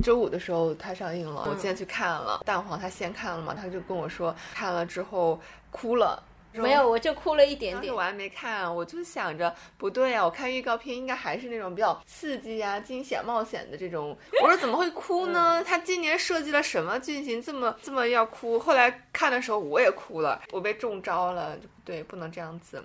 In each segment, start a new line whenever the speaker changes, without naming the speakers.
周五的时候它上映了，我今天去看了。蛋黄他先看了嘛，他就跟我说看了之后哭了。
没有，我就哭了一点点。
我还没看，我就想着不对啊，我看预告片应该还是那种比较刺激啊、惊险冒险的这种。我说怎么会哭呢？他今年设计了什么剧情这么这么要哭？后来看的时候我也哭了，我被中招了。对，不能这样子。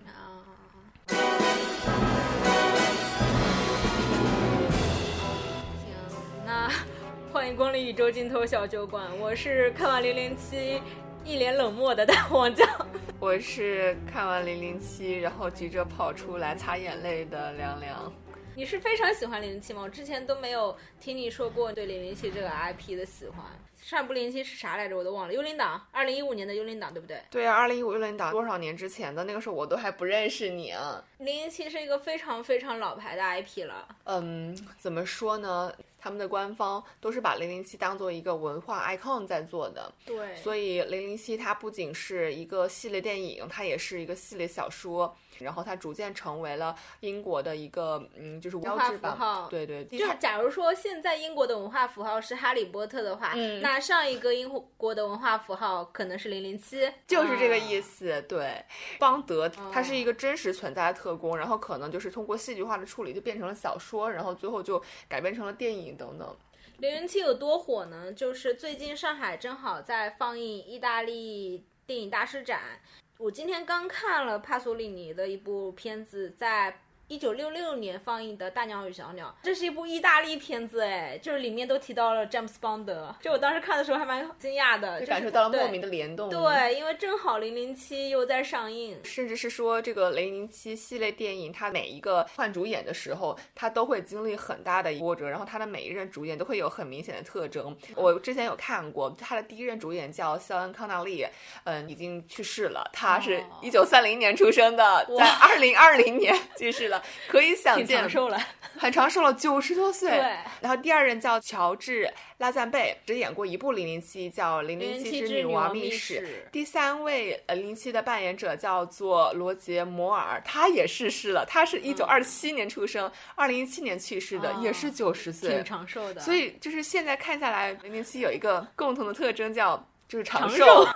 欢迎光临宇宙尽头小酒馆，我是看完零零七。一脸冷漠的大黄酱，
我是看完零零七，然后急着跑出来擦眼泪的凉凉。
你是非常喜欢零零七吗？我之前都没有听你说过对零零七这个 IP 的喜欢。上一部零零七是啥来着？我都忘了。幽灵党，二零一五年的幽灵党，对不对？
对啊，二零一五幽灵党多少年之前的？那个时候我都还不认识你
啊。零零七是一个非常非常老牌的 IP 了。
嗯，怎么说呢？他们的官方都是把零零七当做一个文化 icon 在做的。
对。
所以零零七它不仅是一个系列电影，它也是一个系列小说。然后它逐渐成为了英国的一个，嗯，就是
文化符号。
对对，
就是假如说现在英国的文化符号是哈利波特的话，那上一个英国的文化符号可能是零零七，
就是这个意思。对，邦德他是一个真实存在的特工，然后可能就是通过戏剧化的处理就变成了小说，然后最后就改编成了电影等等。
零零七有多火呢？就是最近上海正好在放映意大利电影大师展。我今天刚看了帕索里尼的一部片子，在。一九六六年放映的《大鸟与小鸟》，这是一部意大利片子，哎，就是里面都提到了詹姆斯邦德，就我当时看的时候还蛮惊讶的，
就感受到了莫名的联动。
对，因为正好《零零七》又在上映，
甚至是说这个《零零七》系列电影，它每一个换主演的时候，它都会经历很大的波折，然后它的每一任主演都会有很明显的特征。我之前有看过，它的第一任主演叫肖恩·康纳利，嗯，已经去世了，他是一九三零年出生的，在二零二零年去世了。可以想见，
长寿了，
很长寿了，九十多岁。
对。
然后第二任叫乔治拉赞贝，只演过一部《零零七》，叫《零零七之女王秘史》。第三位呃零零七的扮演者叫做罗杰摩尔，他也逝世了。他是一九二七年出生，二零一七年去世的，也是九十岁，
挺长寿的。
所以就是现在看下来，零零七有一个共同的特征，叫就是长
寿。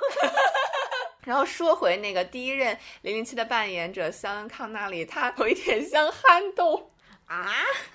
然后说回那个第一任零零七的扮演者肖恩康纳里，他有一点像憨豆。
啊，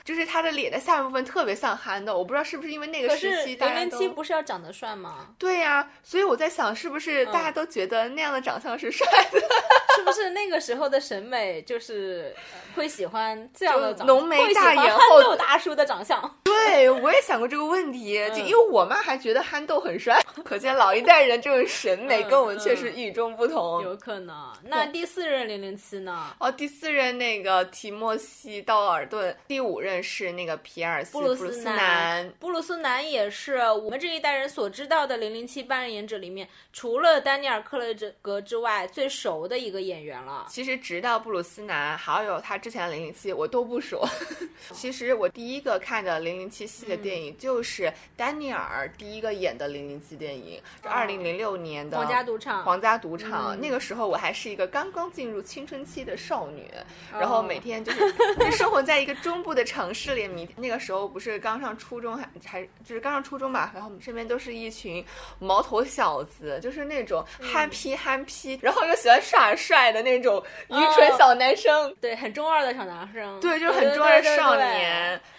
就是他的脸的下半部分特别像憨豆，我不知道是不是因为那个时期
零零七不是要长得帅吗？
对呀，所以我在想，是不是大家都觉得那样的长相是帅的？
是不是那个时候的审美就是会喜欢这样的
浓眉大眼、
憨豆大叔的长相？
对，我也想过这个问题，就因为我妈还觉得憨豆很帅，可见老一代人这种审美跟我们确实与众不同。
有可能。那第四任零零七呢？
哦，第四任那个提莫西·道尔顿。第五任是那个皮尔斯布鲁斯南，
布鲁斯南也是我们这一代人所知道的零零七扮演者里面，除了丹尼尔克雷格之外最熟的一个演员了。
其实直到布鲁斯南，还有他之前的零零七，我都不熟。其实我第一个看的零零七系列电影就是丹尼尔第一个演的零零七电影，是二零零六年的
皇家赌场。
皇家赌场，那个时候我还是一个刚刚进入青春期的少女，然后每天就是 生活在一个。中部的城市里，你那个时候不是刚上初中，还还就是刚上初中吧？然后我们身边都是一群毛头小子，就是那种憨批憨批，然后又喜欢耍帅的那种愚蠢小男生。
对，很中二的小男生。
对，就是很中二的少年。
对，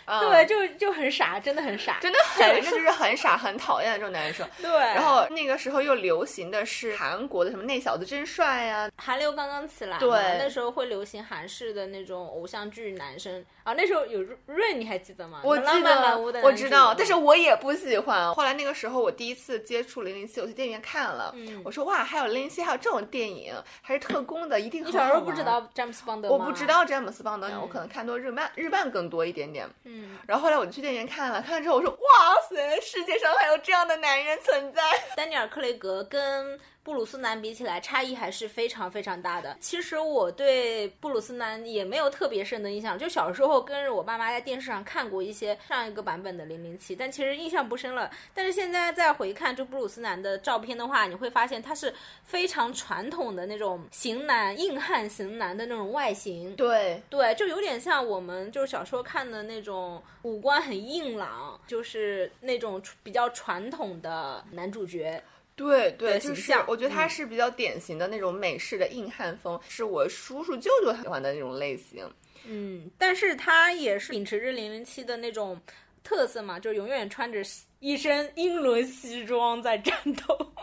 就就很傻，真的很傻，
真的很就是很傻，很讨厌的这种男生。
对。
然后那个时候又流行的是韩国的什么那小子真帅呀，
韩流刚刚起来，
对，
那时候会流行韩式的那种偶像剧男生。啊，那时候有润，你还记得吗？
我记得，我知道，但是我也不喜欢。后来那个时候，我第一次接触零零七，我去电影院看了。嗯，我说哇，还有零零七，还有这种电影，还是特工的，一定很好。
你小时候不知道詹姆斯邦德
吗？我不知道詹姆斯邦德，我可能看多日漫，日漫更多一点点。嗯，然后后来我就去电影院看了，看了之后我说哇塞，世界上还有这样的男人存在。
丹尼尔·克雷格跟。布鲁斯南比起来，差异还是非常非常大的。其实我对布鲁斯南也没有特别深的印象，就小时候跟着我爸妈在电视上看过一些上一个版本的零零七，但其实印象不深了。但是现在再回看就布鲁斯南的照片的话，你会发现他是非常传统的那种型男、硬汉型男的那种外形。
对
对，就有点像我们就是小时候看的那种五官很硬朗，就是那种比较传统的男主角。
对对，就是我觉得他
嗯
是比较典型的那种美式的硬汉风，是我叔叔舅舅喜欢的那种类型。
嗯，但是他也是秉持着零零七的那种特色嘛，就是永远穿着一身英伦西装在战斗。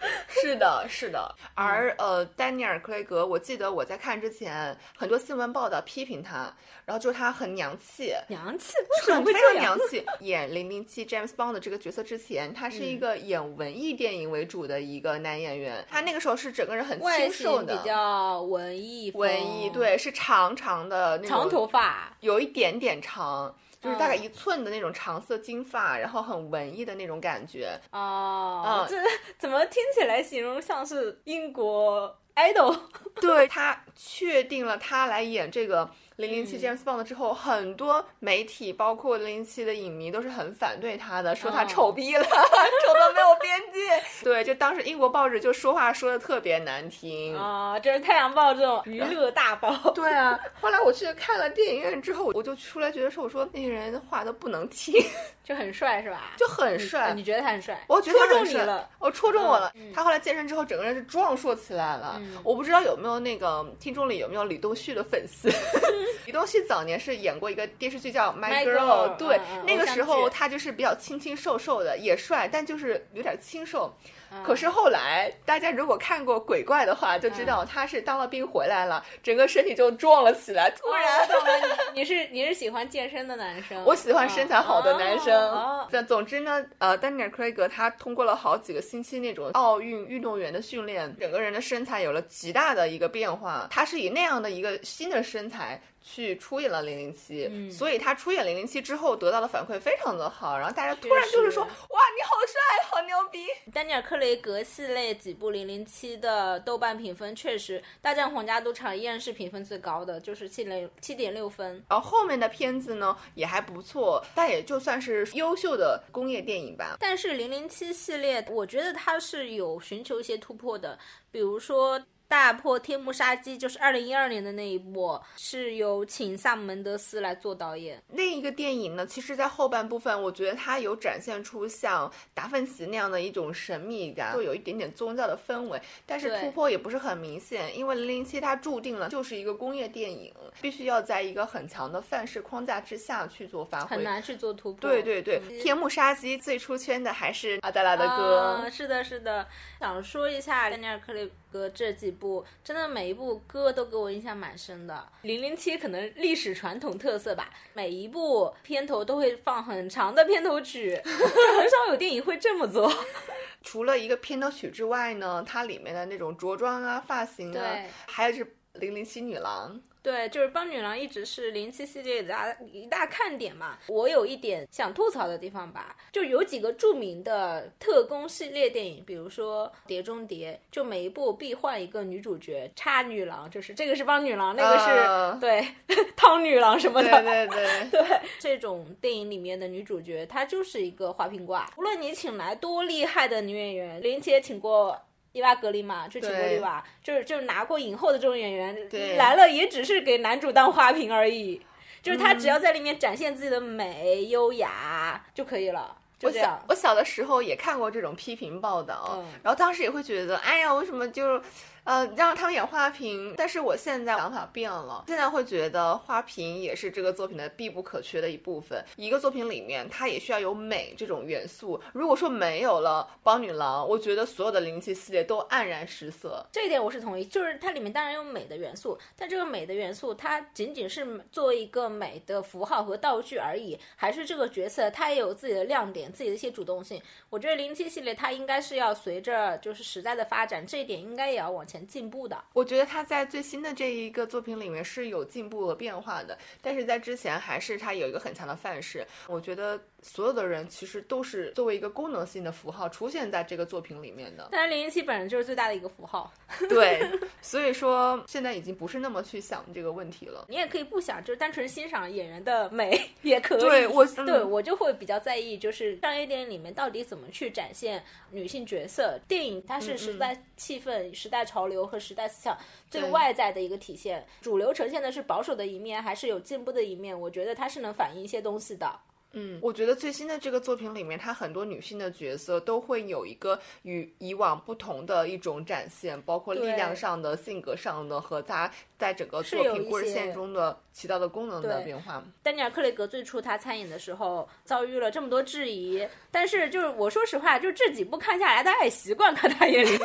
是的，是的。
嗯
而呃，丹尼尔·克雷格，我记得我在看之前，很多新闻报道批评他，然后就是他很娘气，
娘气为什么会这样
常娘？气。演零零七 James Bond 的这个角色之前，他是一
嗯
个演文艺电影为主的一个男演员，他那个时候是整个人很清瘦的
比。较文艺，
文艺对，是长长的那种
长头发，
有一点点长，就是大概
嗯
一寸的那种长色金发，然后很文艺的那种感觉。
哦，
嗯
这 怎么听起来形容像是英国 idol？
对他确定了他来演这个零零七
嗯
James Bond 之后，很多媒体包括零零七的影迷都是很反对他的，说他
哦
丑逼了，丑到没有边界。对，就当时英国报纸就说话说的特别难听。
啊、这是《太阳报》这种娱乐大报。
对啊，后来我去看了电影院之后，我就出来觉得说，我说那个人话都不能听，
就很帅是吧？
就很
呃
帅。
你觉得他很帅？
我觉得他
戳中你了。
我戳中我了。
嗯
他后来健身之后，整个人是壮硕起来了。
嗯
我不知道有没有那个听众里有没有李东旭的粉丝。李东旭早年是演过一个电视剧叫《My Girl》，对，那个时候他就是比较清清瘦瘦的，也帅，但就是有点清瘦。
嗯
可是后来，大家如果看过《鬼怪》的话，就知道他是当了兵回来了，整个身体就壮了起来。突
哦
然，
你你是你是喜欢健身的男生？
我喜欢身材好的男生。
哦哦
但总之呢，呃，丹尼尔·克雷格他通过了好几个星期那种奥运运动员的训练，整个人的身材有了极大的一个变化。他是以那样的一个新的身材。去出演了零零七，
嗯
所以他出演零零七之后得到的反馈非常的好，然后大家突然就是说，
确
哇，你好帅，好牛逼！
丹尼尔·克雷格系列几部零零七的豆瓣评分确实，《大战皇家赌场》依然是评分最高的，就是七点七点六分。
然后后面的片子呢也还不错，但也就算是优秀的工业电影吧。
但是零零七系列，我觉得它是有寻求一些突破的，比如说。大破天幕杀机就是二零一二年的那一部，是由请萨姆门德斯来做导演。
那一个电影呢，其实，在后半部分，我觉得它有展现出像达芬奇那样的一种神秘感，就有一点点宗教的氛围，但是突破也不是很明显，因为零零七它注定了就是一个工业电影，必须要在一个很强的范式框架之下去做发挥，
很难去做突破。
对对对，
嗯
天幕杀机最出圈的还是阿黛拉的歌。
啊，是的，是的。想说一下丹尼尔·克雷格这几部，真的每一部歌都给我印象蛮深的。零零七可能历史传统特色吧，每一部片头都会放很长的片头曲，就 很少有电影会这么做。
除了一个片头曲之外呢，它里面的那种着装啊、发型啊，还有就是零零七女郎。
对，就是邦女郎一直是零七系列的大一大看点嘛。我有一点想吐槽的地方吧，就有几个著名的特工系列电影，比如说《碟中谍》，就每一部必换一个女主角，插女郎，就是这个是邦女郎，那个是、
啊
对 汤女郎什么的。
对对对。
对，这种电影里面的女主角，她就是一个花瓶挂。无论你请来多厉害的女演员，林姐请过伊娃格林嘛，就请过
对
丽娃，就是就是拿过影后的这种演员
对
来了，也只是给男主当花瓶而已。就是她
嗯
只要在里面展现自己的美、优雅就可以了，
我小。我小的时候也看过这种批评报道，
嗯
然后当时也会觉得，哎呀，为什么就，呃，让他们演花瓶？但是我现在想法变了，现在会觉得花瓶也是这个作品的必不可缺的一部分。一个作品里面，它也需要有美这种元素。如果说没有了邦女郎，我觉得所有的零七系列都黯然失色。
这一点我是同意，就是它里面当然有美的元素，但这个美的元素它仅仅是作为一个美的符号和道具而已，还是这个角色它也有自己的亮点，自己的一些主动性。我觉得零七系列它应该是要随着就是时代的发展，这一点应该也要往前进步的。
我觉得他在最新的这一个作品里面是有进步和变化的，但是在之前还是他有一个很强的范式。我觉得所有的人其实都是作为一个功能性的符号出现在这个作品里面的。
但是零零七本人就是最大的一个符号。
对，所以说现在已经不是那么去想这个问题了。
你也可以不想，就是单纯欣赏演员的美也可以。
对我，
对我就会比较在意，就是商业电影里面到底怎么去展现女性角色。电影它是时代气氛、时代潮流和时代思想最外在的一个体现。主流呈现的是保守的一面，还是有进步的一面？我觉得它是能反映一些东西的。
嗯，我觉得最新的这个作品里面，它很多女性的角色都会有一个与以往不同的一种展现，包括力量上的、性格上的和她在整个作品故事线中的起到的功能的变化。
丹尼尔·克雷格最初他参演的时候遭遇了这么多质疑，但是就是我说实话，就这几部看下来，大家也习惯看他演林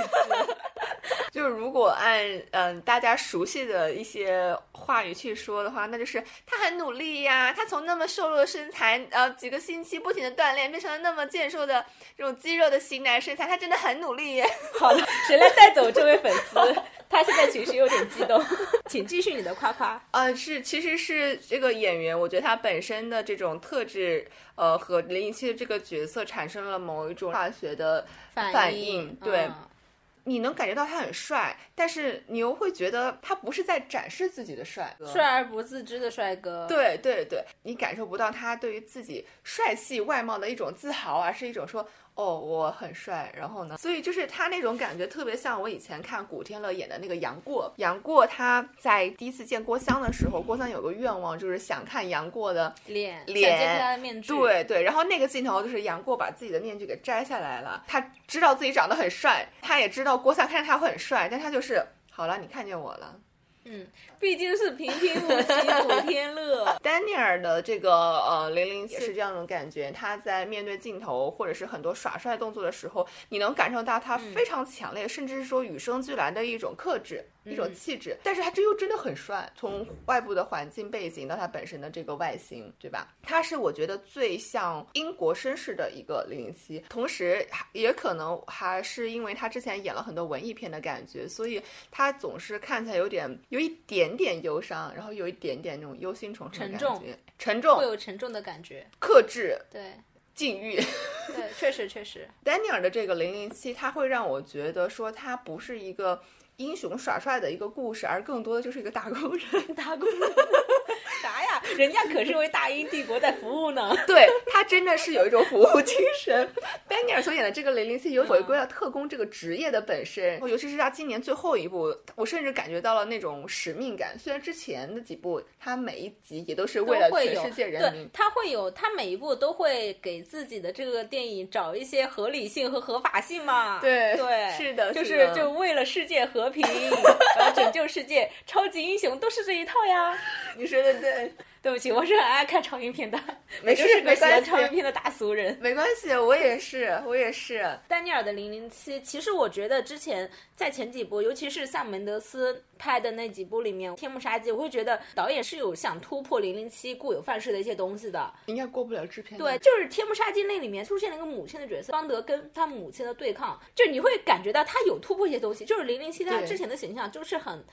就是如果按嗯大家熟悉的一些话语去说的话，那就是他很努力呀，他从那么瘦弱的身材。呃，几个星期不停的锻炼，变成了那么健硕的这种肌肉的型男身材，他真的很努力耶。
好了，谁来带走这位粉丝？他现在情绪有点激动，请继续你的夸夸。
呃，是，其实是这个演员，我觉得他本身的这种特质，呃，和零零七的这个角色产生了某一种化学的反应，对。你能感觉到他很帅，但是你又会觉得他不是在展示自己的帅哥，
帅而不自知的帅哥。
对对对，你感受不到他对于自己帅气外貌的一种自豪，而是一种说。哦，我很帅，然后呢？所以就是他那种感觉特别像我以前看古天乐演的那个杨过。杨过他在第一次见郭襄的时候，郭襄有个愿望，就是想看杨过的
脸，
脸
揭开他的面具。
对对，然后那个镜头就是杨过把自己的面具给摘下来了，他知道自己长得很帅，他也知道郭襄看着他会很帅，但他就是好了，你看见我了。
嗯，毕竟是平平无奇古天乐。
丹尼尔的这个呃零零也是这样一种感觉，他在面对镜头或者是很多耍帅动作的时候，你能感受到他非常强烈，甚至是说与生俱来的一种克制。一种气质，但是他这又真的很帅。从外部的环境背景到他本身的这个外形，对吧？他是我觉得最像英国绅士的一个零零七，同时也可能还是因为他之前演了很多文艺片的感觉，所以他总是看起来有点有一点点忧伤，然后有一点点那种忧心忡忡的感觉，沉重，
会有沉重的感觉，
克制，
对，
禁欲，
对，确实确实。
丹尼尔的这个零零七，他会让我觉得说他不是一个。英雄耍帅的一个故事，而更多的就是一个打工人。
打工人 啥呀？人家可是为大英帝国在服务呢。
对他真的是有一种服务精神。丹尼尔所演的这个雷林斯有回归了特工这个职业的本身，尤其是他今年最后一部，我甚至感觉到了那种使命感。虽然之前的几部他每一集也都是为了全世界人民，
他会有他每一部都会给自己的这个电影找一些合理性和合法性嘛。
对
对，
是的，
就是就为了世界和。和平，要拯救世界，超级英雄都是这一套呀！
你说的对。
对不起，我是很爱看超英片的，
没事，
没关系。超英片的大俗人，
没关系，我也是，我也是。
丹尼尔的零零七，其实我觉得之前在前几部，尤其是萨门德斯拍的那几部里面，《天幕杀机》，我会觉得导演是有想突破零零七固有范式的一些东西的。
应该过不了制片。
对，就是《天幕杀机》那里面出现了一个母亲的角色，邦德跟他母亲的对抗，就你会感觉到他有突破一些东西。就是零零七他之前的形象就是很。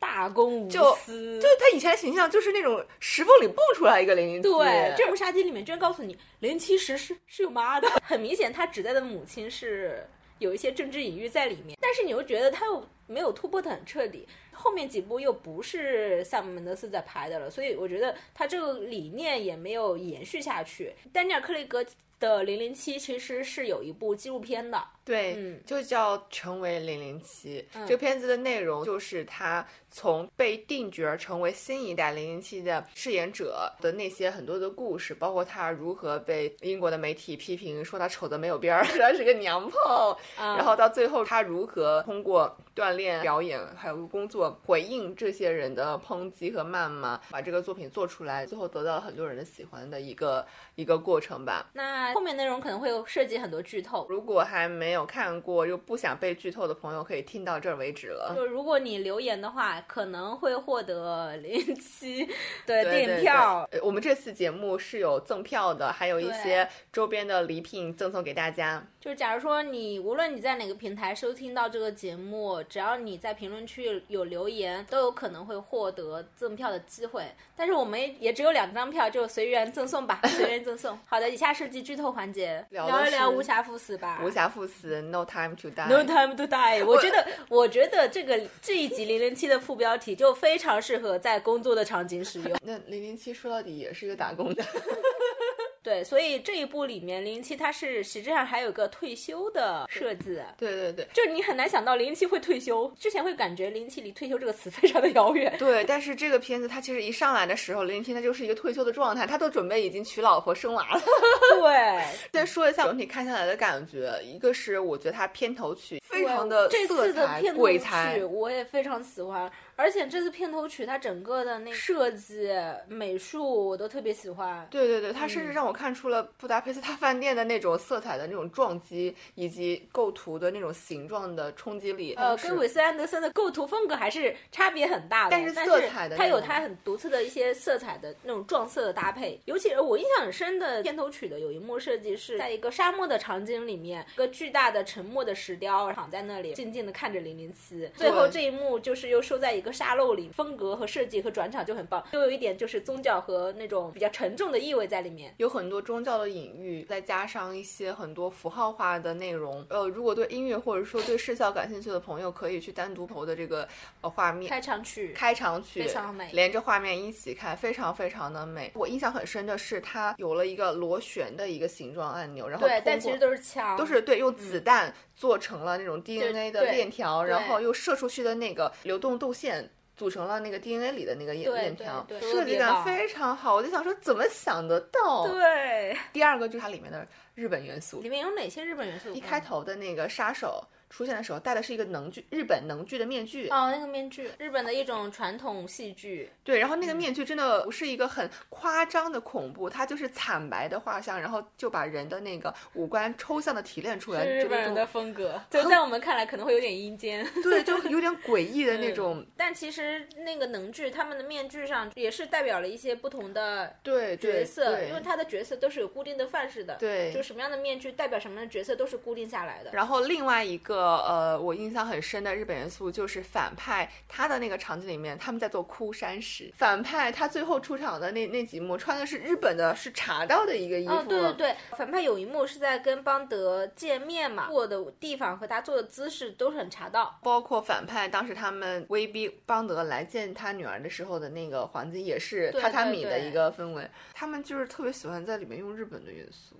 大公无私，
就他以前的形象就是那种石缝里蹦出来一个零零七。
对，这部杀机里面居然告诉你零七十是是有妈的，很明显他指代的母亲是有一些政治隐喻在里面，但是你又觉得他又没有突破的很彻底，后面几部又不是萨姆门德斯在拍的了，所以我觉得他这个理念也没有延续下去。丹尼尔·克雷格的零零七其实是有一部纪录片的。
对，就叫《成为零零七》。这个片子的内容就是他从被定角成为新一代零零七的饰演者的那些很多的故事，包括他如何被英国的媒体批评说他丑的没有边儿，说 他是个娘炮，然后到最后他如何通过锻炼、表演还有工作回应这些人的抨击和谩骂，把这个作品做出来，最后得到了很多人的喜欢的一个一个过程吧。
那，后面内容可能会有涉及很多剧透。
如果还没有看过又不想被剧透的朋友，可以听到这儿为止了。
就如果你留言的话，可能会获得零七的
对
电影票。
对对呃我们这次节目是有赠票的，还有一些周边的礼品赠送给大家。
就是假如说你无论你在哪个平台收听到这个节目，只要你在评论区有留言，都有可能会获得赠票的机会。但是我们也也只有两张票，就随缘赠送吧，随缘赠送。好的，以下是剧透环节，
聊
一聊无暇赴死吧。
无暇赴死，No time to die。
No time to die。我觉得，我觉得这个这一集零零七的副标题就非常适合在工作的场景使用。
那零零七说到底也是一个打工的，
对，所以这一部里面零零七他是实质上还有个退休的设置。
对对对
就是你很难想到零零七会退休，之前会感觉零零七离退休这个词非常的遥远。
对。但是这个片子它其实一上来的时候，零零七他就是一个退休的状态，他都准备已经娶老婆生娃了。
对，
先说一下整体看下来的感觉，一个是我觉得它片头曲非常的
这
色彩
次的片头
鬼才
曲，我也非常喜欢，而且这次片头曲它整个的那设计、美术我都特别喜欢。
对对对，它
嗯
甚至让我看出了布达佩斯大饭店的那种色彩的那种撞击，以及构图的那种形状的冲击力。
呃，跟韦斯安德森的构图风格还是差别很大的，
但是色彩的
它有它很独特的一些色彩的那种撞色的搭配。尤其是我印象很深的片头曲的有一幕设计是在一个沙漠的场景里面，一个巨大的沉默的石雕躺在那里，静静的看着零零七。最后这一幕就是又收在一个沙漏里，风格和设计和转场就很棒，又有一点就是宗教和那种比较沉重的意味在里面。
有很多宗教的隐喻，再加上一些很多符号化的内容。呃，如果对音乐或者说对视效感兴趣的朋友，可以去单独投的这个呃画面。
开场曲
开场曲
非常美
连着画面一起看，非常非常的美。我印象很深的是，它有了一个螺旋的一个形状按钮，然后
对，但其实都是枪，
都是对用子弹做成了那种 DNA 的链条，然后又射出去的那个流动动线。组成了那个 DNA 里的那个链条，设计感非常好。我就想说，怎么想得到？
对。
第二个就是它里面的日本元素
里，面有哪些日本元素？
一开头的那个杀手出现的时候戴的是一个能剧日本能剧的面具，
哦，那个面具，日本的一种传统戏剧，
对，然后那个
嗯
面具真的不是一个很夸张的恐怖，它就是惨白的画像，然后就把人的那个五官抽象的提炼出来，
是日本人的风格，就在我们看来可能会有点阴间。
对，就有点诡异的那
嗯
种，
但其实那个能剧他们的面具上也是代表了一些不同的
对对
角色，因为他的角色都是有固定的范式的，
对
就什么样的面具代表什么样的角色都是固定下来的。
然后另外一个呃，我印象很深的日本元素就是反派，他的那个场景里面，他们在做枯山石。反派他最后出场的那那几幕，穿的是日本的，是茶道的一个衣服。
哦，对对对，反派有一幕是在跟邦德见面嘛，坐的地方和他坐的姿势都是很茶道。
包括反派当时他们威逼邦德来见他女儿的时候的那个环境，也是榻榻米的一个氛围。他们就是特别喜欢在里面用日本的元素。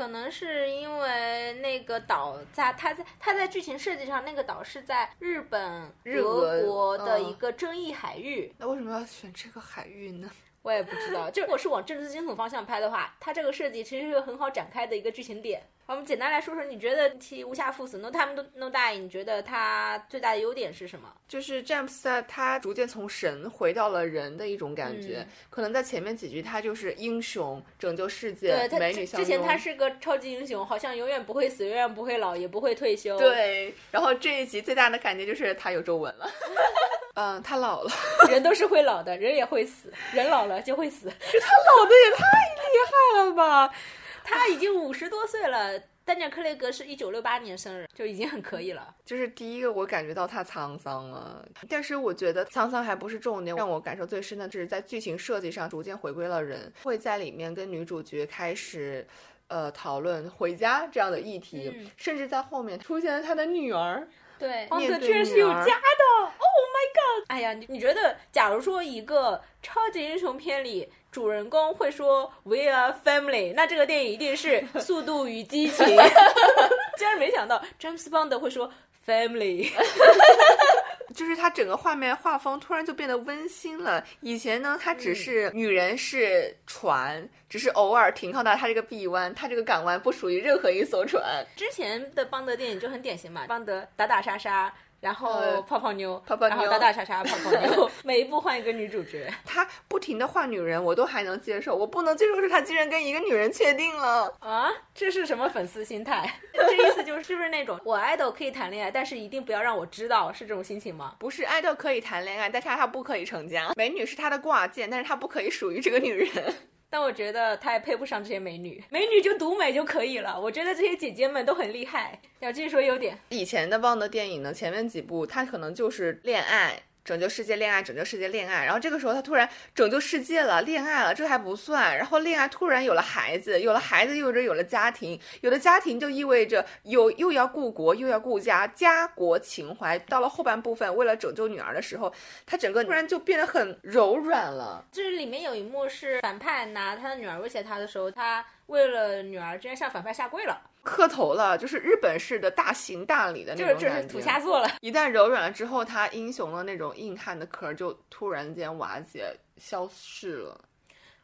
可能是因为那个岛在它在它在剧情设计上，那个岛是在日本
日
俄
俄
国的
嗯
一个争议海域。
那为什么要选这个海域呢？
我也不知道，就如果是往政治惊悚方向拍的话，它这个设计其实是个很好展开的一个剧情点。我们简单来说说，你觉得其无暇赴死 No Time No Die，你觉得他最大的优点是什么？
就是詹姆斯啊他逐渐从神回到了人的一种感觉。
嗯
可能在前面几句他就是英雄拯救世界
对，他之
美女相拥。
之前他是个超级英雄，好像永远不会死，永远不会老，也不会退休。，
对，然后这一集最大的感觉就是他有皱纹了。嗯，他老了，
人都是会老的，人也会死，人老了就会死。
他老的也太厉害了吧！
他已经五十多岁了。丹尼尔·克雷格是一九六八年生日，就已经很可以了。
就是第一个我感觉到他沧桑了，但是我觉得沧桑还不是重点，让我感受最深的是在剧情设计上逐渐回归了人，会在里面跟女主角开始。呃，讨论回家这样的议题，
嗯
甚至在后面出现了他的女儿，
对，
面对
邦德居然是有家的，Oh my god！哎呀，你你觉得，假如说一个超级英雄片里主人公会说 “We are family”，那这个电影一定是《速度与激情》。竟然没想到詹姆斯邦德会说 “family”。
就是他整个画面画风突然就变得温馨了。以前呢，他只是女人是船，只是偶尔停靠到他这个臂弯，他这个港湾不属于任何一艘船。
之前的邦德电影就很典型嘛，邦德打打杀杀。然后
呃
泡泡妞，
泡泡妞
然后打打杀杀泡泡妞，每一部换一个女主角。
他不停的换女人，我都还能接受，我不能接受是他竟然跟一个女人确定了。
啊，这是什么粉丝心态？这意思就是是不是那种我爱豆可以谈恋爱，但是一定不要让我知道，是这种心情吗？
不是爱豆可以谈恋爱，但是他不可以成家。美女是他的挂件，但是他不可以属于这个女人。
但我觉得他也配不上这些美女，美女就独美就可以了。我觉得这些姐姐们都很厉害。要继续说优点，
以前的棒的电影呢，前面几部他可能就是恋爱。拯救世界恋爱，拯救世界恋爱，然后这个时候他突然拯救世界了，恋爱了，这还不算，然后恋爱突然有了孩子，有了孩子意味着有了家庭，有了家庭就意味着有又要顾国又要顾家，家国情怀。到了后半部分，为了拯救女儿的时候，他整个突然就变得很柔软了。
就是里面有一幕是反派拿他的女儿威胁他的时候，他为了女儿居然向反派下跪了，
磕头了，就是日本式的大行大礼的那
就是
种感觉。
就是土下座了。
一旦柔软了之后，他英雄的那种硬汉的壳就突然间瓦解消逝了。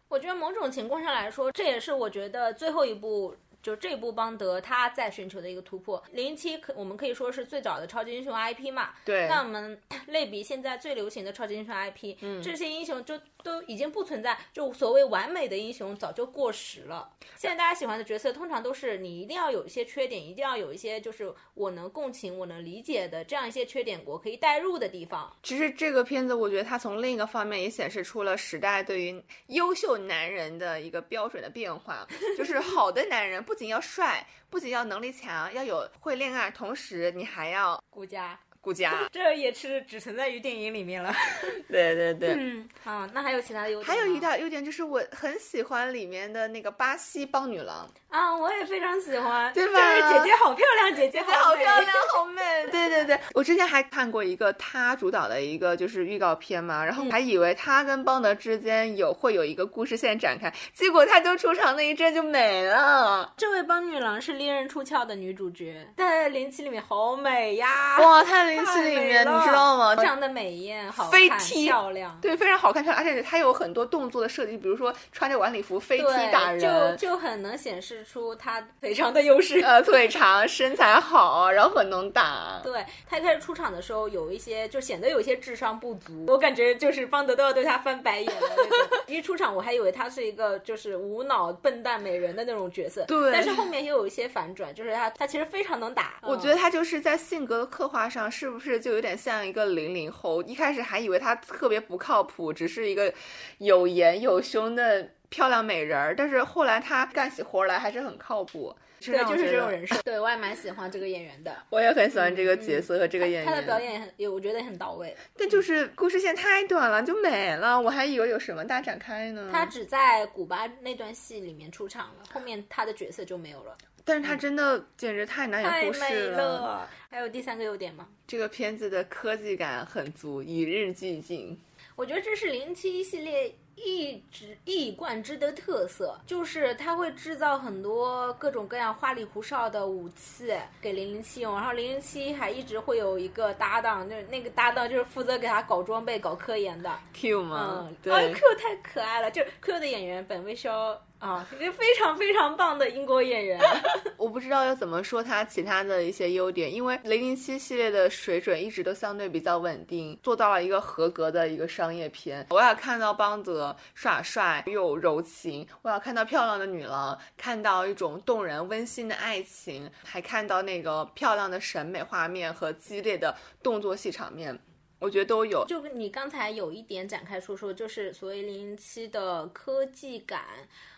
我觉得某种情况上来说，这也是我觉得最后一部。就这一部邦德他在寻求的一个突破，零零七可我们可以说是最早的超级英雄 IP 嘛。
对，
那我们 类比现在最流行的超级英雄 IP，嗯，这些英雄就都已经不存在，就所谓完美的英雄早就过时了。现在大家喜欢的角色通常都是你一定要有一些缺点，一定要有一些就是我能共情、我能理解的这样一些缺点，我可以代入的地方。
其实这个片子，我觉得它从另一个方面也显示出了时代对于优秀男人的一个标准的变化，就是好的男人不不仅要帅，不仅要能力强，要有会恋爱，同时你还要
顾家。
顾家，
这也是只存在于电影里面了。
对对对，
嗯，好，那还有其他的优点？
还有一大优点就是我很喜欢里面的那个巴西帮女郎
啊，我也非常喜欢，
对吧？
就是姐姐好漂亮，姐姐
好漂亮，好美。对 对对，我之前还看过一个她主导的一个就是预告片嘛，然后还以为她跟邦德之间有会有一个故事线展开，结果她就出场那一阵就没了。
这位帮女郎是猎人出鞘的女主角，在零七里面好美呀！
哇，她。戏里面你知道吗？
非常的美艳，好
飞踢
漂亮，
对，非常好看漂亮，而且它有很多动作的设计，比如说穿着晚礼服飞踢打人，
就就很能显示出她腿长的优势。
呃，腿长，身材好，然后很能打。
对他一开始出场的时候，有一些就显得有一些智商不足，我感觉就是邦德都要对他翻白眼了。一出场我还以为他是一个就是无脑笨蛋美人的那种角色，
对。
但是后面又有一些反转，就是他他其实非常能打。
我觉得他就是在性格的刻画上是。是不是就有点像一个零零后？一开始还以为他特别不靠谱，只是一个有颜有胸的漂亮美人儿，但是后来他干起活来还是很靠谱。
对，就是这种人设。对我也蛮喜欢这个演员的，
我也很喜欢这个角色和这个演员。
他的表演也我觉得也很到位。
但就是故事线太短了，就没了。我还以为有什么大展开呢。
他只在古巴那段戏里面出场了，后面他的角色就没有了。
但是他真的简直太难以忽视
了。还有第三个优点吗？
这个片子的科技感很足，与日俱进。
我觉得这是零七系列一直一以贯之的特色，就是它会制造很多各种各样花里胡哨的武器给零零七用，然后零零七还一直会有一个搭档，就是那个搭档就是负责给他搞装备、搞科研的
Q 吗？
嗯，对，Q 太可爱了，就 Q 的演员本威肖。啊，一个非常非常棒的英国演员。
我不知道要怎么说他其他的一些优点，因为零零七系列的水准一直都相对比较稳定，做到了一个合格的一个商业片。我要看到邦德耍帅又柔情，我要看到漂亮的女郎，看到一种动人温馨的爱情，还看到那个漂亮的审美画面和激烈的动作戏场面，我觉得都有。
就你刚才有一点展开说说，就是所谓零零七的科技感。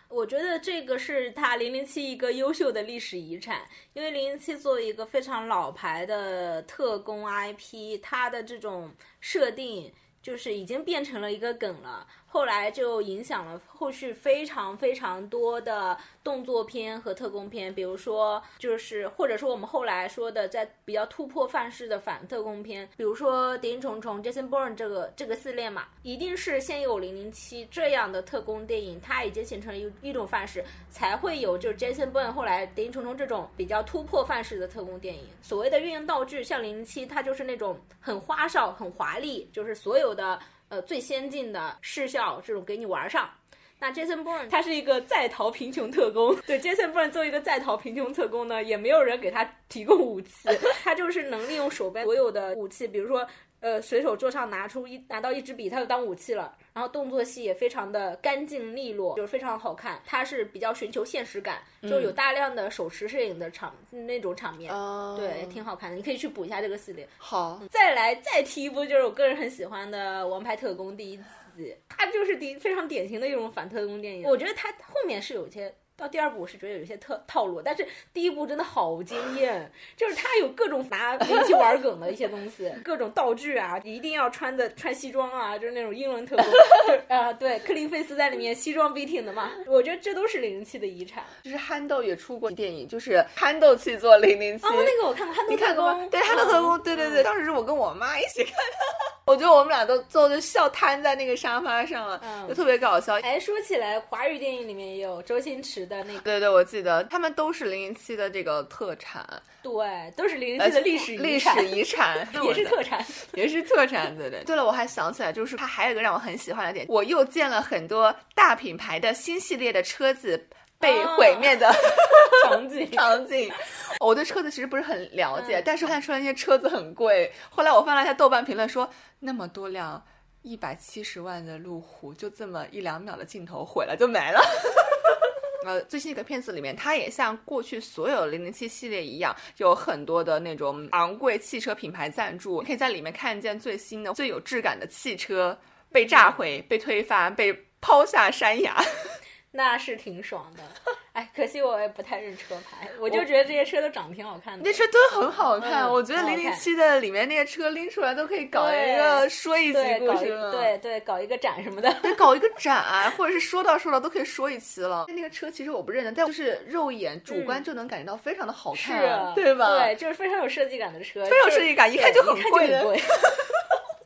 我觉得这个是它零零七一个优秀的历史遗产，因为零零七作为一个非常老牌的特工 IP，它的这种设定就是已经变成了一个梗了。后来就影响了后续非常非常多的动作片和特工片，比如说就是或者说我们后来说的在比较突破范式的反特工片，比如说《谍影重重》Jason Bourne 这个这个系列嘛，一定是先有零零七这样的特工电影，它已经形成了一一种范式，才会有就是 Jason Bourne 后来《谍影重重》这种比较突破范式的特工电影。所谓的运用道具，像零零七，它就是那种很花哨、很华丽，就是所有的。呃，最先进的视效这种给你玩上，那 Jason Bourne 他是一个在逃贫穷特工，对 Jason Bourne 作为一个在逃贫穷特工呢，也没有人给他提供武器，他就是能利用手边所有的武器，比如说。呃，随手桌上拿出一拿到一支笔，他就当武器了。然后动作戏也非常的干净利落，就是非常好看。他是比较寻求现实感，就有大量的手持摄影的场那种场面，对，挺好看的。你可以去补一下这个系列。
好，
再来再提一部，就是我个人很喜欢的《王牌特工》第一集，它就是典非常典型的一种反特工电影。我觉得它后面是有一些。到第二部我是觉得有些特套路，但是第一部真的好惊艳，就是他有各种拿灵气玩梗的一些东西，各种道具啊，一定要穿的穿西装啊，就是那种英伦特工，啊对，克林菲斯在里面西装笔挺的嘛，我觉得这都是零零七的遗产。
就是憨豆也出过电影，就是 憨豆去做零零七，哦
那个我看过，憨豆特工，
对憨豆特工，对对对，当时是我跟我妈一起看的。我觉得我们俩都坐就笑瘫在那个沙发上了，就特别搞笑。
哎，说起来，华语电影里面也有周星驰的那个，
对对，我记得他们都是零零七的这个特产，
对，都是零零七的历史
历史遗产，
也是特产，
也是特产，对对。对了，我还想起来，就是它还有一个让我很喜欢的点，我又见了很多大品牌的新系列的车子。被毁灭的
场景
场景，我对车子其实不是很了解，但是看出来那些车子很贵。后来我翻了一下豆瓣评论，说那么多辆一百七十万的路虎，就这么一两秒的镜头毁了就没了。呃，最新一个片子里面，它也像过去所有零零七系列一样，有很多的那种昂贵汽车品牌赞助，可以在里面看见最新的、最有质感的汽车被炸毁、被推翻、被抛下山崖。
那是挺爽的，哎，可惜我也不太认车牌，我就觉得这些车都长得挺好看的。
那车都很好看，我觉得零零七的里面那些车拎出来都可以搞一个说一集故事了，
对对，搞一个展什么的，
对，搞一个 展，或者是说到说到都可以说一期了。那个车其实我不认得，但就是肉眼主观就能感觉到非常的好看，对吧？
对，就是非常有设计感的车，
非常有设计感，一看就很贵的。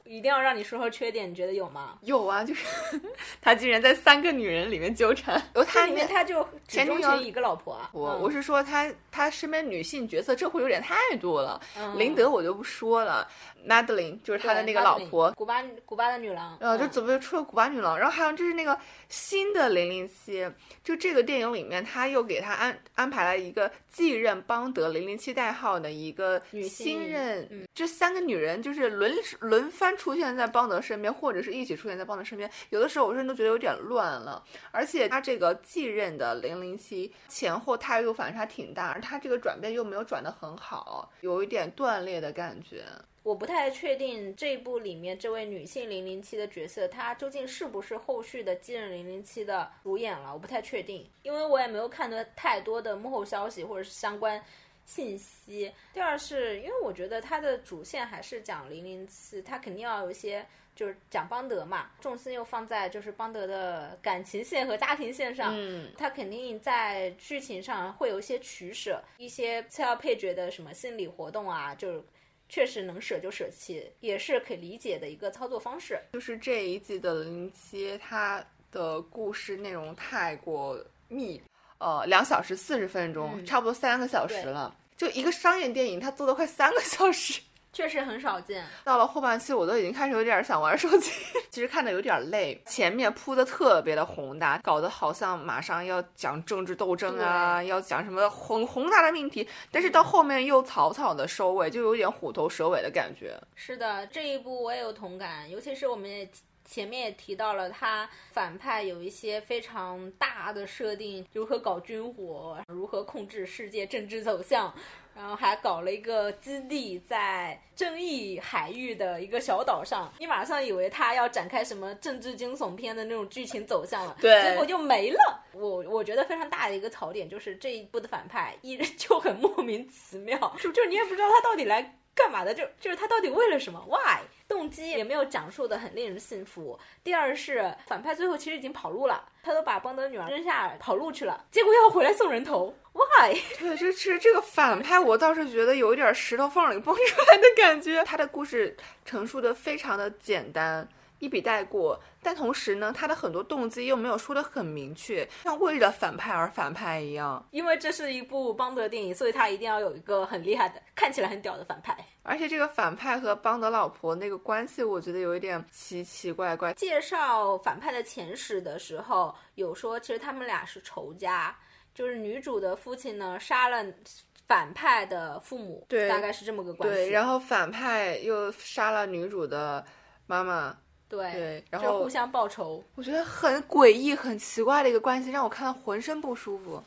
一定要让你说说缺点，你觉得有吗？
有啊，就是 他竟然在三个女人里面纠缠，他
里面他就只钟情一个老婆。
我我是说他他身边女性角色这会有点太多了。林德我就不说了。Madeline 就是他的那个老婆，
古巴古巴的女郎，
呃，就怎么出了古巴女郎，然后还有就是那个新的零零七，就这个电影里面他又给他安安排了一个继任邦德零零七代号的一个新任，这三个女人就是轮轮番出现在邦德身边，或者是一起出现在邦德身边，有的时候我甚至都觉得有点乱了，而且他这个继任的零零七前后态度反差挺大，而他这个转变又没有转的很好，有一点断裂的感觉。
我不太确定这一部里面这位女性零零七的角色，她究竟是不是后续的继任零零七的主演了？我不太确定，因为我也没有看到太多的幕后消息或者是相关信息。第二是因为我觉得它的主线还是讲零零七，它肯定要有一些就是讲邦德嘛，重心又放在就是邦德的感情线和家庭线上，
嗯，
它肯定在剧情上会有一些取舍，一些次要配角的什么心理活动啊，就是。确实能舍就舍弃，也是可以理解的一个操作方式。
就是这一季的零零七，它的故事内容太过密，呃，两小时四十分钟，差不多三个小时了。就一个商业电影，它做的快三个小时。
确实很少见。
到了后半期，我都已经开始有点想玩手机。其实看的有点累，前面铺的特别的宏大，搞得好像马上要讲政治斗争啊，要讲什么宏宏大的命题，但是到后面又草草的收尾，就有点虎头蛇尾的感觉。
是的，这一部我也有同感，尤其是我们也前面也提到了，他反派有一些非常大的设定，如何搞军火，如何控制世界政治走向。然后还搞了一个基地在争议海域的一个小岛上，你马上以为他要展开什么政治惊悚片的那种剧情走向了，
对，
结果就没了。我我觉得非常大的一个槽点就是这一部的反派依然 就很莫名其妙，就就你也不知道他到底来干嘛的，就就是他到底为了什么？Why？动机也没有讲述的很令人信服。第二是反派最后其实已经跑路了，他都把邦德女儿扔下跑路去了，结果要回来送人头。Why？
对，这其实这个反派我倒是觉得有一点石头缝里蹦出来的感觉。他的故事陈述的非常的简单一笔带过，但同时呢，他的很多动机又没有说的很明确，像为了反派而反派一样。
因为这是一部邦德电影，所以他一定要有一个很厉害的、看起来很屌的反派。
而且这个反派和邦德老婆那个关系，我觉得有一点奇奇怪怪。
介绍反派的前史的时候，有说其实他们俩是仇家，就是女主的父亲呢杀了反派的父母，
对
大概是这么个关系。
对，然后反派又杀了女主的妈妈，
对
对然后
互相报仇。
我觉得很诡异、很奇怪的一个关系，让我看得浑身不舒服。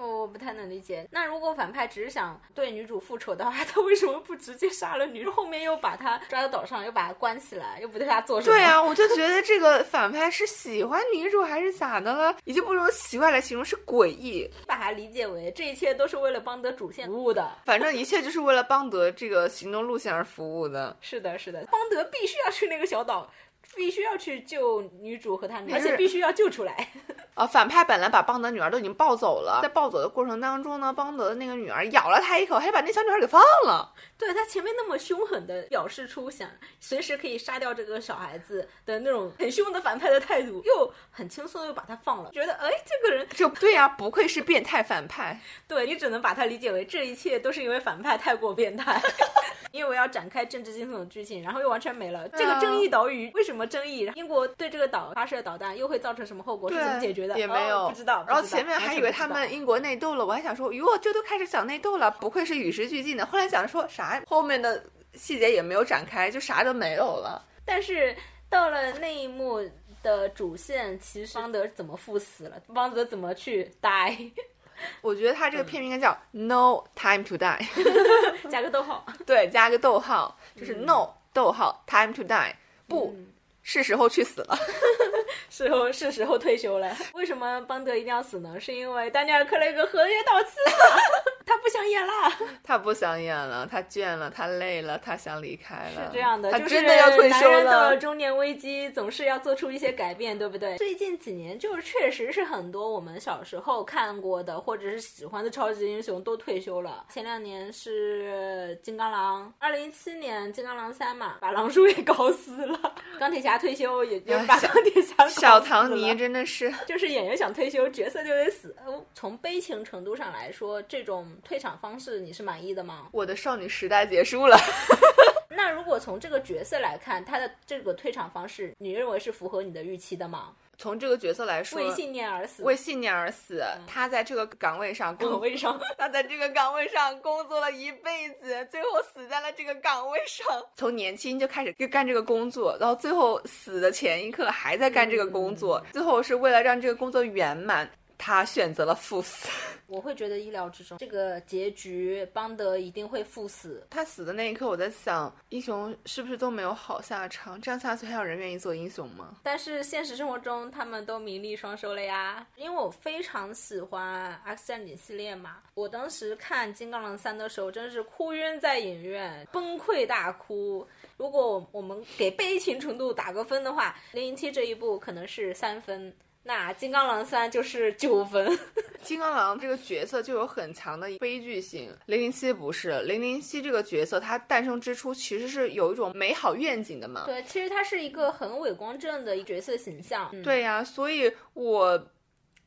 我不太能理解。那如果反派只是想对女主复仇的话，他为什么不直接杀了女主，后面又把她抓到岛上，又把她关起来，又不对她做什么？
对啊，我就觉得这个反派是喜欢女主还是咋的了？已经不用奇怪来形容，是诡异。
把它理解为这一切都是为了邦德主线服务的。
反正一切就是为了邦德这个行动路线而服务的。
是的，是的，邦德必须要去那个小岛，必须要去救女主和她女儿，而且必须要救出来。
啊，反派本来把邦德女儿都已经抱走了，在抱走的过程当中呢，邦德的那个女儿咬了他一口，还把那小女孩给放了。
对他前面那么凶狠的表示出想随时可以杀掉这个小孩子的那种很凶的反派的态度，又很轻松地又把他放了，觉得哎，这个人
就对呀、不愧是变态反派。
对你只能把他理解为这一切都是因为反派太过变态。因为我要展开政治惊悚的剧情，然后又完全没了。这个正义岛屿为什么争议？英国对这个岛发射导弹又会造成什么后果？是怎么解决的？
也没有、
哦不知道。
然后前面还以为他们英国内斗了，我还想说，哟，这都开始讲内斗了，不愧是与时俱进的。后来讲说啥，后面的细节也没有展开，就啥都没有了。
但是到了那一幕的主线，其实邦德怎么赴死了？邦德怎么去 die？
我觉得他这个片名应该叫 No Time to Die，
加个逗号。
对，加个逗号，就是 No、逗号 Time to Die，不、
嗯
是时候去死了。
是时候是时候退休了。为什么邦德一定要死呢？是因为丹尼尔·克雷格合约到期了，不想演了。
他不想演了，他倦了，他累了，他想离开了。
是这样的，
他
就是
真的要退休
男人到了
了。
中年危机，总是要做出一些改变，对不对？最近几年，就是确实是很多我们小时候看过的或者是喜欢的超级英雄都退休了。前两年是金刚狼，二零一七年金刚狼三嘛，把狼叔也搞死了。钢铁侠退休，也就把钢铁侠搞
小唐尼真的是，
就是演员想退休，角色就得死。呃从悲情程度上来说，这种退场方式你是满意的吗？
我的少女时代结束了。
那如果从这个角色来看，他的这个退场方式，你认为是符合你的预期的吗？
从这个角色来说，
为信念而死，
为信念而死，他在这个岗位上工
岗位上，
他在这个岗位上工作了一辈子，最后死在了这个岗位上。从年轻就开始就干这个工作，然后最后死的前一刻还在干这个工作，最后是为了让这个工作圆满，他选择了赴死。
我会觉得意料之中。这个结局，邦德一定会赴死。
他死的那一刻，我在想，英雄是不是都没有好下场？这样下去还有人愿意做英雄吗？
但是现实生活中，他们都名利双收了呀。因为我非常喜欢《X 战警》系列嘛，我当时看《金刚狼三》的时候，真是哭晕在影院，崩溃大哭。如果我们给悲情程度打个分的话，《零零七》这一部可能是三分，那《金刚狼三》就是九分。
金刚狼这个角色就有很强的悲剧性，零零七不是。零零七这个角色，他诞生之初其实是有一种美好愿景的嘛。
对，其实他是一个很伟光正的角色形象。嗯、
对呀、所以我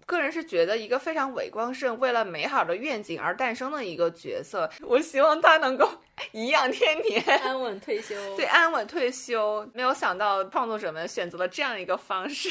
个人是觉得一个非常伟光正、为了美好的愿景而诞生的一个角色，我希望他能够颐养天年。
安稳退休。
对，安稳退休。没有想到创作者们选择了这样一个方式。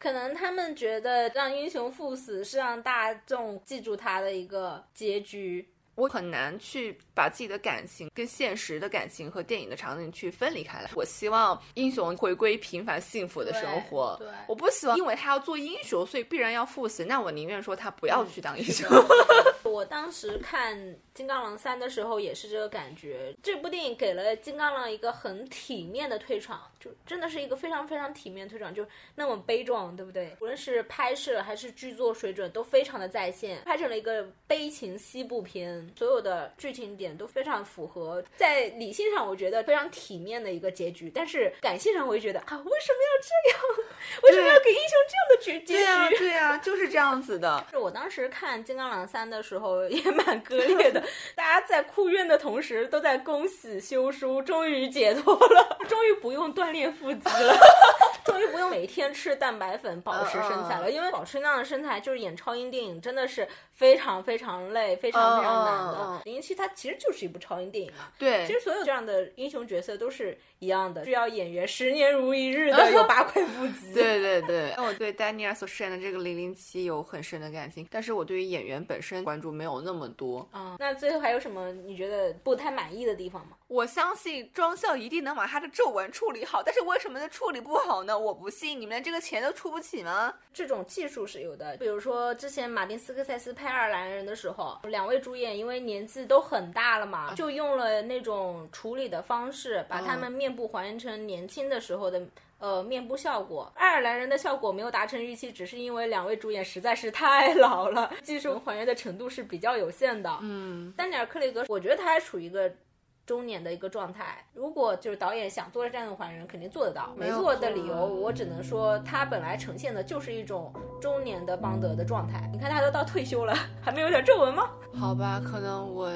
可能他们觉得让英雄赴死是让大众记住他的一个结局。
我很难去把自己的感情跟现实的感情和电影的场景去分离开来。我希望英雄回归平凡幸福的生活。
对对
我不希望因为他要做英雄，所以必然要赴死。那我宁愿说他不要去当英雄。
我当时看《金刚狼三》的时候也是这个感觉。这部电影给了金刚狼一个很体面的退场，就真的是一个非常非常体面的退场，就那么悲壮，对不对？无论是拍摄还是剧作水准都非常的在线，拍成了一个悲情西部片，所有的剧情点都非常符合。在理性上，我觉得非常体面的一个结局，但是感性上，我就觉得啊，为什么要这样？为什么要给英雄这样的结结局？
对呀、对呀、就是这样子的。
是我当时看《金刚狼三》的时候也蛮割裂的，大家在哭怨的同时，都在恭喜修书终于解脱了，终于不用锻炼腹肌了，终于不用每天吃蛋白粉保持身材了，因为保持那样的身材就是演超英电影真的是非常非常累，非常非常难的。零零七它其实就是一部超英电影嘛，
对，
其实所有这样的英雄角色都是一样的，需要演员十年如一日的 有八块腹肌。
对对对，那我对丹尼尔所饰演的这个零零七有很深的感情，但是我对于演员本身关注没有那么多。
啊、那最后还有什么你觉得不太满意的地方吗？
我相信妆效一定能把他的皱纹处理好，但是为什么处理不好呢？我不信，你们连这个钱都出不起吗？
这种技术是有的，比如说之前马丁斯科塞斯拍《爱尔兰人》的时候，两位主演因为年纪都很大了嘛，就用了那种处理的方式，把他们面部还原成年轻的时候的。呃，面部效果，爱尔兰人的效果没有达成预期，只是因为两位主演实在是太老了，技术还原的程度是比较有限的。
嗯，
丹尼尔·克雷格，我觉得他还处于一个中年的一个状态。如果就是导演想做这样的还原，肯定做得到。没做的理由，我只能说他本来呈现的就是一种中年的邦德的状态。你看他都到退休了，还没有点皱纹吗？
好吧，可能我。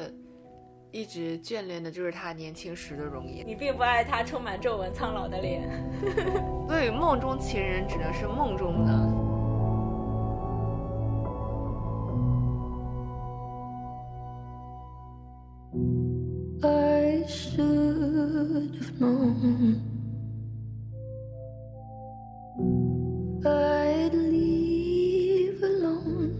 一直眷恋的就是他年轻时的容颜，
你并不爱他充满皱纹、苍老的脸。
所以梦中情人只能是梦中的。
Should have known I'd leave alone.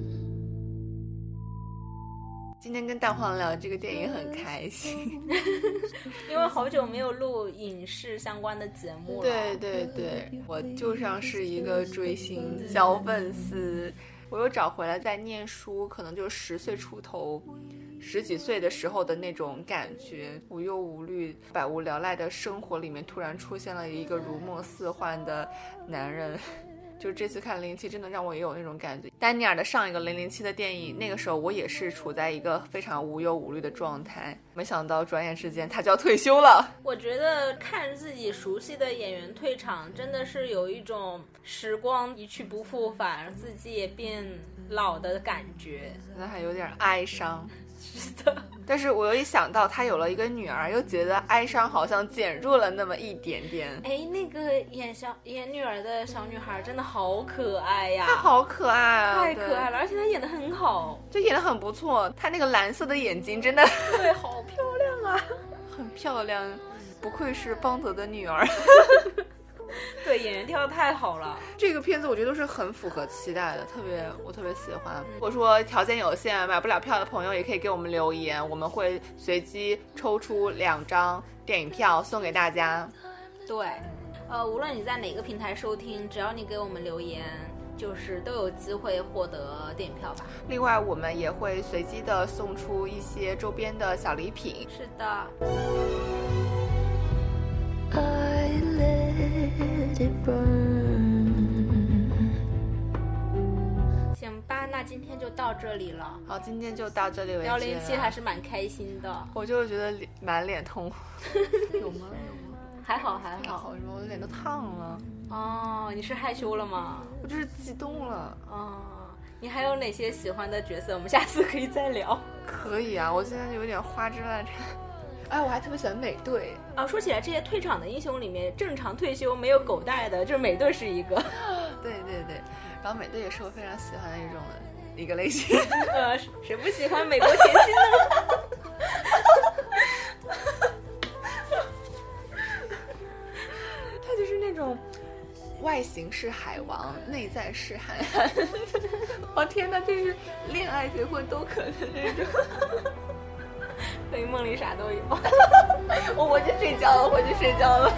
今天跟大黄聊这个电影很开心，
因为好久没有录影视相关的节目了。
对对对，我就像是一个追星小粉丝，我又找回来在念书，可能就十岁出头。十几岁的时候的那种感觉，无忧无虑、百无聊赖的生活里面，突然出现了一个如梦似幻的男人。就这次看零零七，真的让我也有那种感觉。丹尼尔的上一个零零七的电影，那个时候我也是处在一个非常无忧无虑的状态。没想到转眼之间他就要退休了。
我觉得看自己熟悉的演员退场，真的是有一种时光一去不复返，自己也变老的感觉，
可能还有点哀伤。
是的，
但是我又一想到他有了一个女儿，又觉得哀伤好像减弱了那么一点点。
哎，那个演小演女儿的小女孩真的好可爱呀！
她好可爱啊，
太可爱了，而且她演的很好，
就演的很不错。她那个蓝色的眼睛真的
对，好漂亮啊，
很漂亮，不愧是邦德的女儿。
对，演员跳的太好了。
这个片子我觉得是很符合期待的，特别我特别喜欢。如果说条件有限买不了票的朋友，也可以给我们留言，我们会随机抽出两张电影票送给大家。
对，呃，无论你在哪个平台收听，只要你给我们留言，就是都有机会获得电影票吧。
另外，我们也会随机的送出一些周边的小礼品。
是的。
I.
行吧，那今天就到这里了。
好，今天就到这里为止。
幺零七还是蛮开心的，
我就是觉得脸满脸通红，有吗？有吗？
还 好还好。
好什么？我的脸都烫了。
哦，你是害羞了吗？
我就是激动了。
哦，你还有哪些喜欢的角色？我们下次可以再聊。
可以啊，我现在有点花枝乱颤。哎，我还特别喜欢美队
啊！说起来，这些退场的英雄里面，正常退休没有狗带的，就是美队是一个。
对对对，然后美队也是我非常喜欢的一种一个类型。
呃，谁不喜欢美国甜心呢？
他就是那种外形是海王，内在是韩寒。我 天哪，这是恋爱结婚都可能那种。
所以梦里啥都有。
我回去睡觉了，回去睡觉了。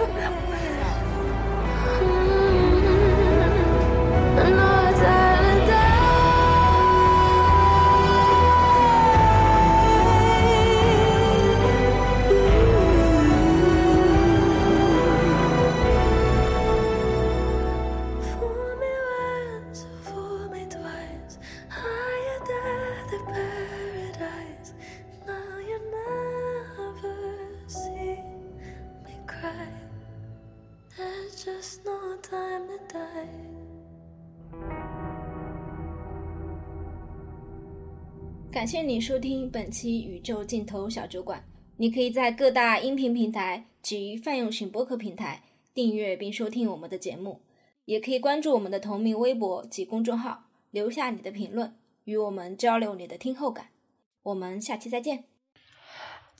感谢你收听本期宇宙尽头小酒馆。你可以在各大音频平台及泛用型播客平台订阅并收听我们的节目，也可以关注我们的同名微博及公众号，留下你的评论，与我们交流你的听后感。我们下期再见。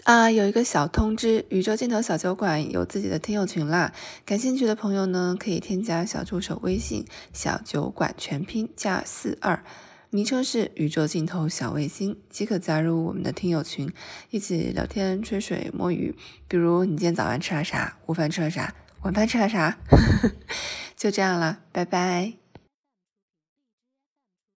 啊，有一个小通知，宇宙尽头小酒馆有自己的听友群啦，感兴趣的朋友呢，可以添加小助手微信“小酒馆全拼加四二”。昵称是宇宙尽头小卫星，即可加入我们的听友群，一起聊天、吹水、摸鱼。比如你今天早饭吃了啥？午饭吃了啥？晚饭吃了啥？就这样了，拜拜。